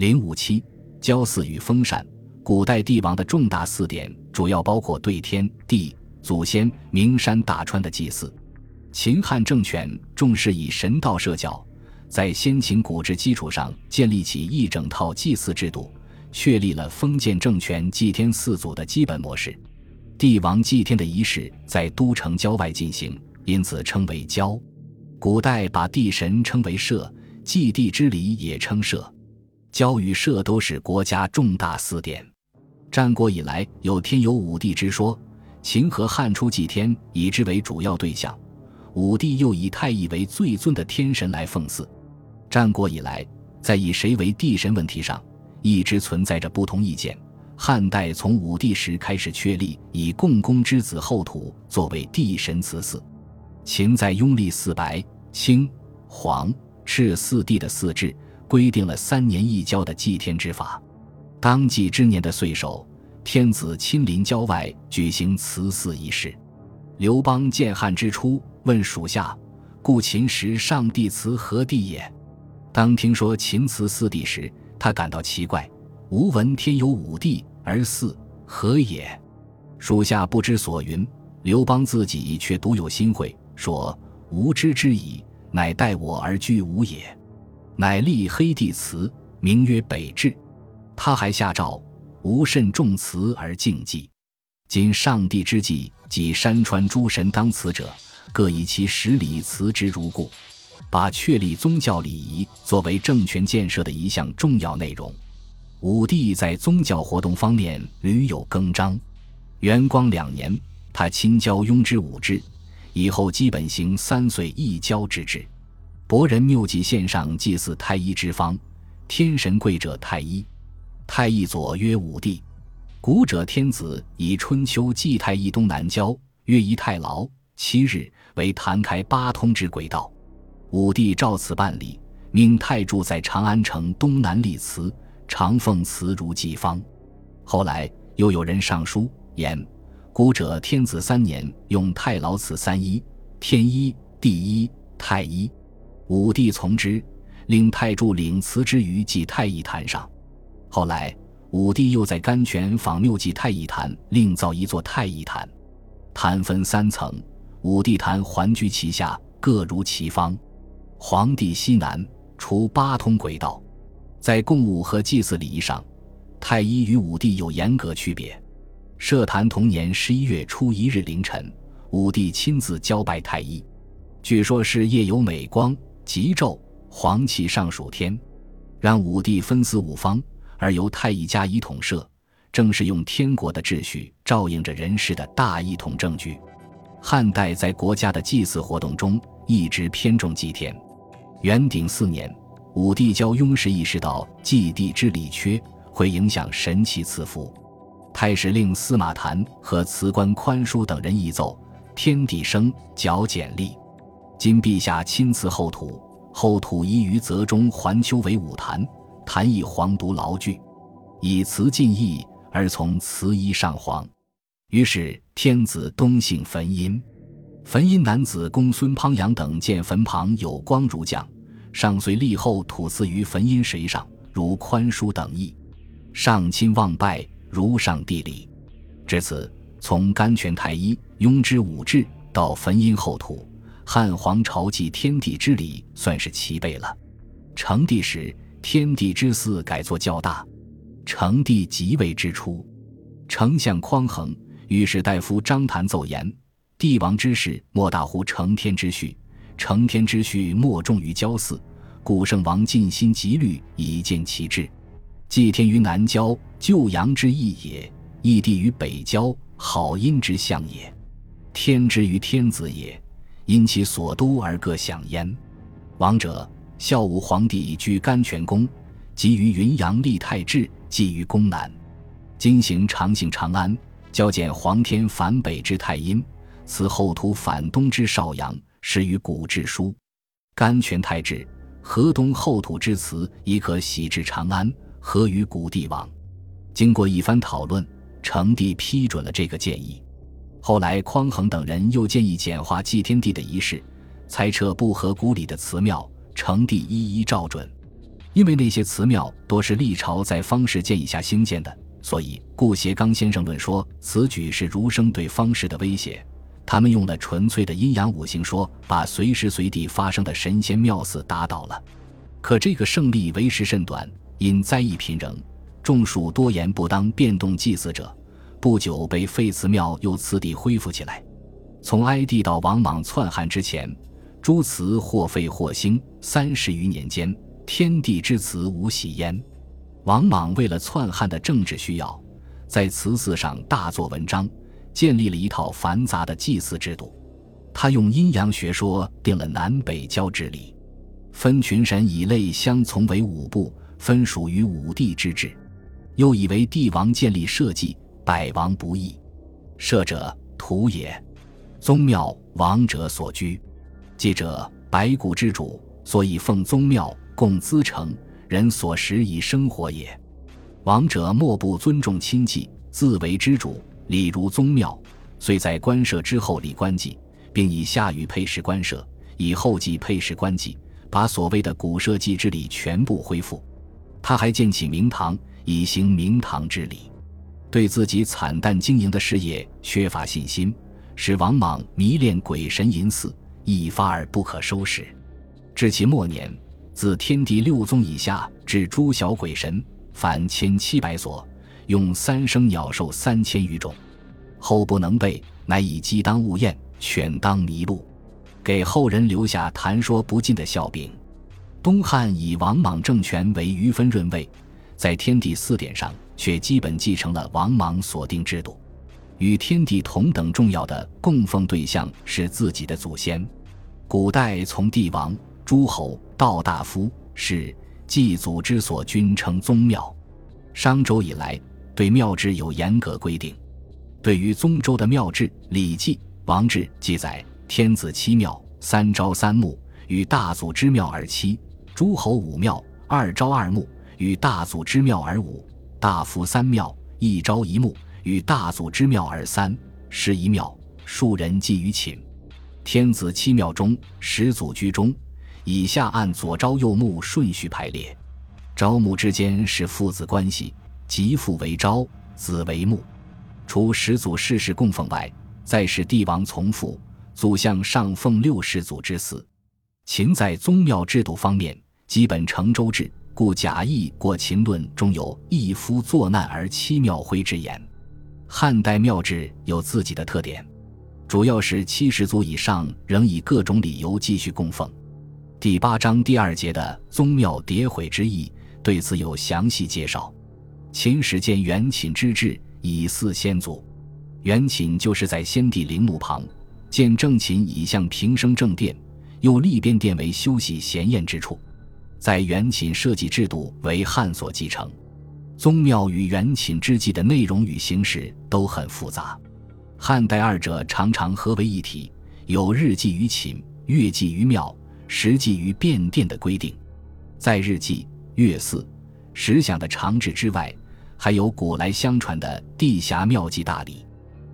零五七，交祀与封禅。古代帝王的重大祀典主要包括对天地、祖先、名山大川的祭祀。秦汉政权重视以神道社教，在先秦古制基础上建立起一整套祭祀制度，确立了封建政权祭天祀祖的基本模式。帝王祭天的仪式在都城郊外进行，因此称为郊。古代把地神称为社，祭地之礼也称社。郊与社都是国家重大祀典。战国以来有天有五帝之说，秦和汉初祭天以之为主要对象，武帝又以太乙为最尊的天神来奉祀。战国以来，在以谁为帝神问题上，一直存在着不同意见。汉代从武帝时开始确立以共工之子后土作为帝神祠祀，秦在拥立四白、青、黄、赤四帝的祀制，规定了三年一交的祭天之法。当祭之年的岁首，天子亲临郊外举行祠祀仪式。刘邦建汉之初，问属下：“故秦时上帝祠何地也？”当听说秦祠四帝时，他感到奇怪：“吾闻天有五帝，而祀何也？”属下不知所云。刘邦自己却独有心会，说：“吾知之矣，乃待我而居吾也。”乃立黑帝祠，名曰北至。他还下诏：无甚重祠而敬祭。今上帝之祭，即山川诸神当祠者，各以其十礼祠之如故。把确立宗教礼仪作为政权建设的一项重要内容。武帝在宗教活动方面屡有更张。元光两年，他亲教雍之武制，以后基本行三岁一教之制。博人谬记献上祭祀太一之方，天神贵者太一。太医左曰武帝，古者天子以春秋祭太医东南郊，曰一太牢，七日为坛开八通之轨道。武帝照此办理，命太柱在长安城东南立祠，常奉祠如祭方。后来又有人上书言，古者天子三年用太牢祠三一，天一、地一、太一。武帝从之，令太柱领祠之于祭太乙坛上。后来，武帝又在甘泉仿谬记太乙坛另造一座太乙坛，坛分三层，武帝坛环居其下，各如其方。皇帝西南，除八通轨道。在供物和祭祀礼仪上，太一与武帝有严格区别。设坛同年十一月初一日凌晨，武帝亲自交拜太一，据说是夜有美光，吉昼，黄气上属天，让武帝分祀五方。而由太乙加以统摄，正是用天国的秩序照应着人世的大一统证据。汉代在国家的祭祀活动中一直偏重祭天。元鼎四年，武帝教雍时意识到祭地之礼缺会影响神奇赐福，太史令司马谈和辞官宽叔等人议奏：天地生，矫简历。今陛下亲赐后土，后土依于泽中环丘为武坛。坛以黄独牢具，以辞尽意而从辞衣上黄。于是天子东幸坟阴，坟阴男子公孙滂阳等见坟旁有光如将，上遂立后土赐于坟阴石上，如宽恕等意。上亲望拜，如上帝礼。至此，从甘泉太一、雍之武制到坟阴后土，汉皇朝祭天地之礼算是齐备了。成帝时。天地之祀改作较大。成帝即位之初，丞相匡衡、御史大夫张谭奏言：帝王之事莫大乎承天之序，承天之序莫重于郊祀。古圣王尽心极虑以见其志。祭天于南郊，救阳之意也；义地于北郊，好阴之象也。天之于天子也，因其所督而各享焉。王者。孝武皇帝居甘泉宫，即于云阳立太治，祭于宫南。今行长幸长安，交见皇天反北之太阴，此后土反东之少阳，始于古志书。甘泉太治，河东后土之祠，亦可徙至长安，合于古帝王。经过一番讨论，成帝批准了这个建议。后来匡衡等人又建议简化祭天地的仪式，裁撤不合古礼的祠庙。成帝一一照准，因为那些祠庙多是历朝在方士建议下兴建的，所以顾颉刚先生论说此举是儒生对方士的威胁。他们用了纯粹的阴阳五行说，把随时随地发生的神仙庙祀打倒了。可这个胜利为时甚短，因灾异频仍，众属多言不当变动祭祀者，不久被废祠庙又次第恢复起来。从哀帝到王莽篡汉之前，诸祠或废或兴，三十余年间，天地之祠无喜焉。王莽为了篡汉的政治需要，在祠祀上大做文章。建立了一套繁杂的祭祀制度，他用阴阳学说定了南北交之理，分群神以类相从为五部，分属于五帝之治。又以为帝王建立社稷，百王不易。社者，土也；宗庙，王者所居。祭者，百谷之主，所以奉宗庙，供资成，人所食以生活也。王者莫不尊重亲戚，自为之主。礼如宗庙，遂在官舍之后立官祭，并以下雨配饰官舍，以后祭配饰官祭，把所谓的古社稷之礼全部恢复。他还建起明堂，以行明堂之礼。对自己惨淡经营的事业缺乏信心，使王莽迷恋鬼神淫祀，一发而不可收拾。至其末年，自天地六宗以下至诸小鬼神，凡千七百所。用三生鸟兽三千余种，后不能备，乃以鸡当物验，犬当麋鹿，给后人留下谈说不尽的笑柄。东汉以王莽政权为余分润位，在天地四典上却基本继承了王莽所定制度。与天地同等重要的供奉对象是自己的祖先。古代从帝王、诸侯到大夫，是祭祖之所，均称宗庙。商周以来。对庙制有严格规定。对于宗周的庙制，《礼记·王制》记载：天子七庙，三朝三暮，与大祖之庙而七；诸侯五庙，二朝二暮，与大祖之庙而五；大夫三庙，一朝一暮，与大祖之庙而三。十一庙，数人祭于寝。天子七庙中，始祖居中。以下按左朝右暮顺序排列。朝暮之间是父子关系。即父为昭，子为穆。除始祖世世供奉外，再是帝王从父，祖向上奉六世祖之祀。秦在宗庙制度方面，基本承周制，故贾谊《过秦论》中有一夫作难而妻庙徽之言。汉代庙制有自己的特点，主要是七十族以上仍以各种理由继续供奉。第八章第二节的宗庙迭毁之意，对此有详细介绍。秦始建元寝之制，以祀先祖。元寝就是在先帝陵墓旁建正寝，以向平生正殿；又立便殿为休息闲宴之处。在元寝设计制度为汉所继承。宗庙与元寝之祭的内容与形式都很复杂，汉代二者常常合为一体，有日祭于寝、月祭于庙、时祭于便殿的规定。在日祭、月祀、时享的常制之外，还有古来相传的地峡庙祭大礼，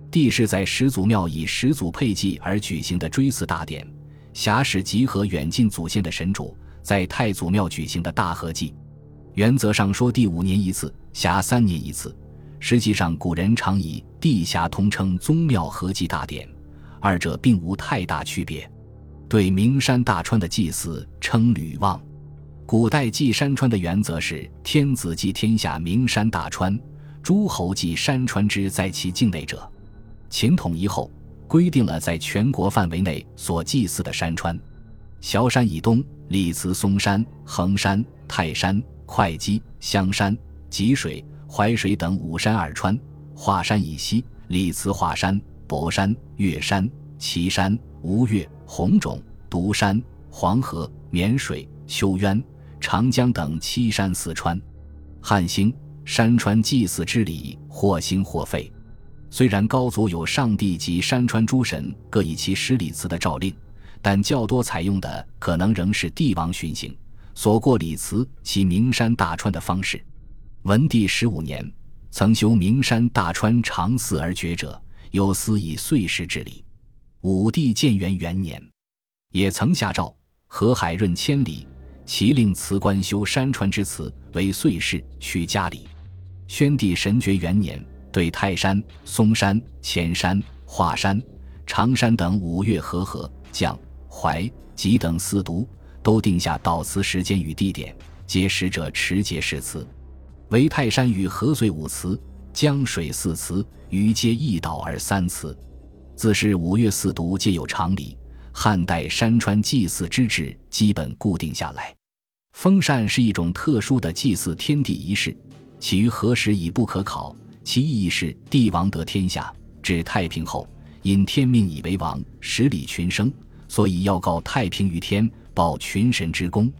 帝是在始祖庙以始祖配祭而举行的追祀大典，峡是集合远近祖先的神主，在太祖庙举行的大合祭。原则上说，第五年一次，辖三年一次。实际上，古人常以地峡通称宗庙合祭大典，二者并无太大区别。对名山大川的祭祀称吕望。古代祭山川的原则是：天子祭天下名山大川，诸侯祭山川之在其境内者。秦统一后，规定了在全国范围内所祭祀的山川。崤山以东，历祠嵩山、衡山、泰山、会稽、香山、吉水、淮水等五山二川；华山以西，历祠华山、博山、岳山、岐山、吴越、洪种、独山、黄河、沔水、丘渊。长江等七山四川，汉兴山川祭祀之礼或兴或废。虽然高祖有上帝及山川诸神各以其十里祠的诏令，但较多采用的可能仍是帝王巡行所过里祠其名山大川的方式。文帝十五年，曾修名山大川长祀而绝者，有司以岁时之礼。武帝建元元年，也曾下诏河海润千里。其令辞官修山川之祠为岁事，去家里。宣帝神爵元年，对泰山、嵩山、前山、华山、常山等五岳和合、将、怀、吉等四渎，都定下悼祠时间与地点，皆使者持节誓词。为泰山与河岁五祠，江水四祠，余皆一岛而三祠。自是五岳四渎皆有常理，汉代山川祭祀之制基本固定下来。封禅是一种特殊的祭祀天地仪式，起于何时已不可考。其意义是帝王得天下，至太平后，因天命以为王，十里群生，所以要告太平于天，报群神之功。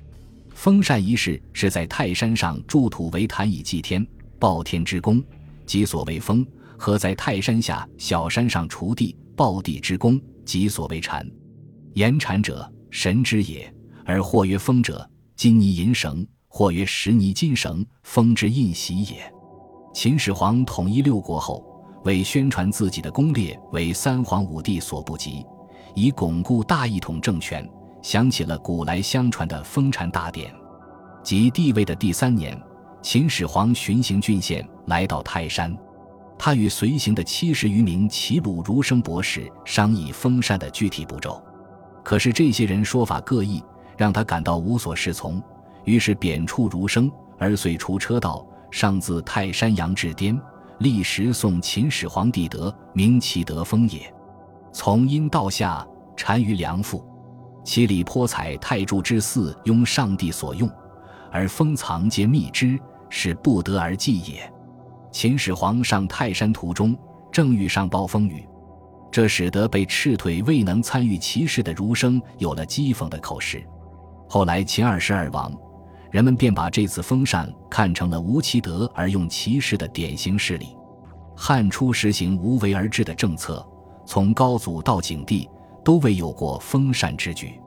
封禅仪式是在泰山上筑土为坛以祭天，报天之功，即所谓封；和在泰山下小山上锄地，报地之功，即所谓禅。言禅者，神之也，而或曰封者。金泥银绳，或曰石泥金绳，封之印玺也。秦始皇统一六国后，为宣传自己的功烈为三皇五帝所不及，以巩固大一统政权，想起了古来相传的封禅大典。即帝位的第三年，秦始皇巡行郡县，来到泰山，他与随行的七十余名齐鲁儒生博士商议封禅的具体步骤。可是这些人说法各异。让他感到无所适从，于是贬黜儒生，而遂除车道，上自泰山阳至滇，历时送秦始皇帝德，名其德封也。从阴到下，单于良父，其里颇采太柱之祀，拥上帝所用，而封藏皆密之，是不得而祭也。秦始皇上泰山途中，正遇上暴风雨，这使得被赤腿未能参与其事的儒生有了讥讽的口实。后来秦二世而亡，人们便把这次封禅看成了无其德而用其事的典型事例。汉初实行无为而治的政策，从高祖到景帝都未有过封禅之举。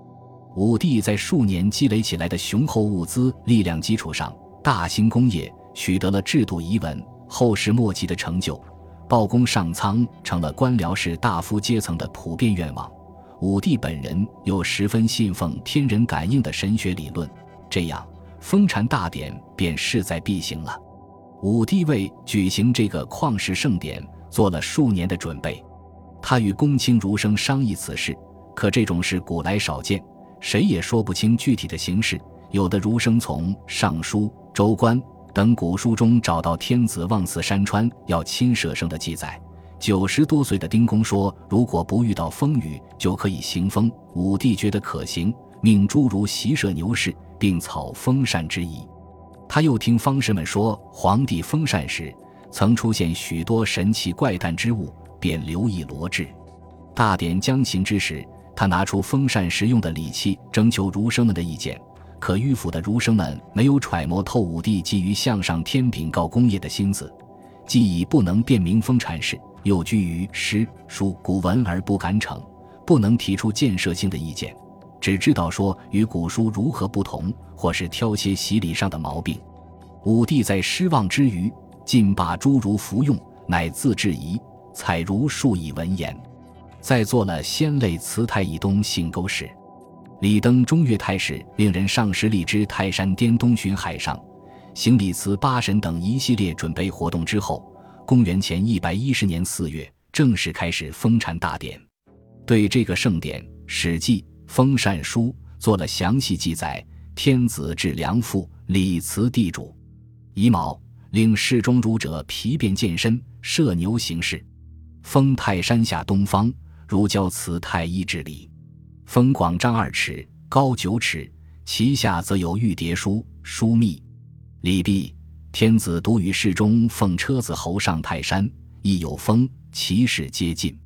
武帝在数年积累起来的雄厚物资力量基础上，大兴工业，取得了制度遗文、后世莫及的成就，报功上苍成了官僚士大夫阶层的普遍愿望。武帝本人又十分信奉天人感应的神学理论，这样封禅大典便势在必行了。武帝为举行这个旷世盛典做了数年的准备，他与公卿儒生商议此事，可这种事古来少见，谁也说不清具体的形式。有的儒生从《尚书》《周官》等古书中找到天子望祀山川要亲舍生的记载。九十多岁的丁公说：“如果不遇到风雨，就可以行封。”武帝觉得可行，命诸儒习射牛氏，并草封禅之意。他又听方士们说，皇帝封禅时曾出现许多神奇怪诞之物，便留意罗制。大典将行之时，他拿出封禅时用的礼器，征求儒生们的意见。可迂腐的儒生们没有揣摩透武帝基于向上天禀告功业的心思，既已不能辨明封禅事。又居于诗书古文而不敢逞，不能提出建设性的意见，只知道说与古书如何不同，或是挑些习礼上的毛病。武帝在失望之余，尽把诸儒服用，乃自质疑，采如数以文言，再做了先类祠太乙东信沟史，李登中岳太史令人上师立之泰山巅东巡海上，行礼祠八神等一系列准备活动之后。公元前一百一十年四月，正式开始封禅大典。对这个盛典，《史记·封禅书》做了详细记载。天子至良父，礼辞地主。乙卯，令侍中儒者皮鞭健身，射牛行事。封泰山下东方，如交祠太一之礼。封广张二尺，高九尺，其下则有玉牒书，书密。礼毕。天子独与侍中奉车子侯上泰山，亦有封，其事皆尽。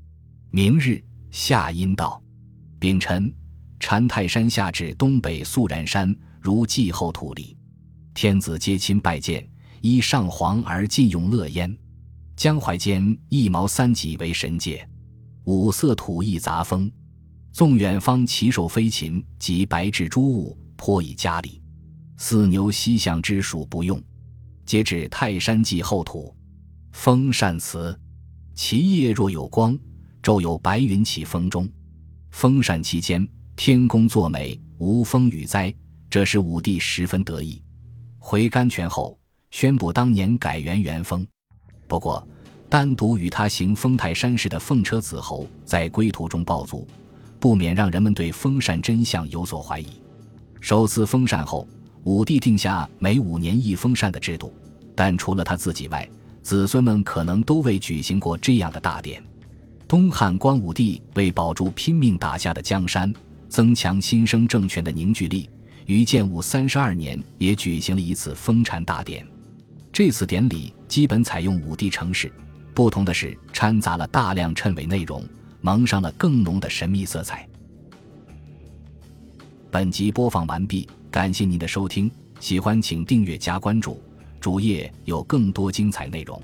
明日夏阴道，丙辰，禅泰山下至东北肃然山，如祭后土里。天子接亲拜见，依上皇而进用乐焉。江淮间一毛三戟为神界，五色土一杂风。纵远方骑兽飞禽及白雉诸物，颇以家里。四牛西向之属不用。皆指泰山祭后土，封禅祠，其夜若有光，昼有白云起风中。封禅期间，天公作美，无风雨灾，这使武帝十分得意。回甘泉后，宣布当年改元元封。不过，单独与他行封泰山事的凤车子侯在归途中暴卒，不免让人们对封禅真相有所怀疑。首次封禅后，武帝定下每五年一封禅的制度，但除了他自己外，子孙们可能都未举行过这样的大典。东汉光武帝为保住拼命打下的江山，增强新生政权的凝聚力，于建武三十二年也举行了一次封禅大典。这次典礼基本采用五帝城市，不同的是掺杂了大量谶纬内容，蒙上了更浓的神秘色彩。本集播放完毕，感谢您的收听，喜欢请订阅加关注，主页有更多精彩内容。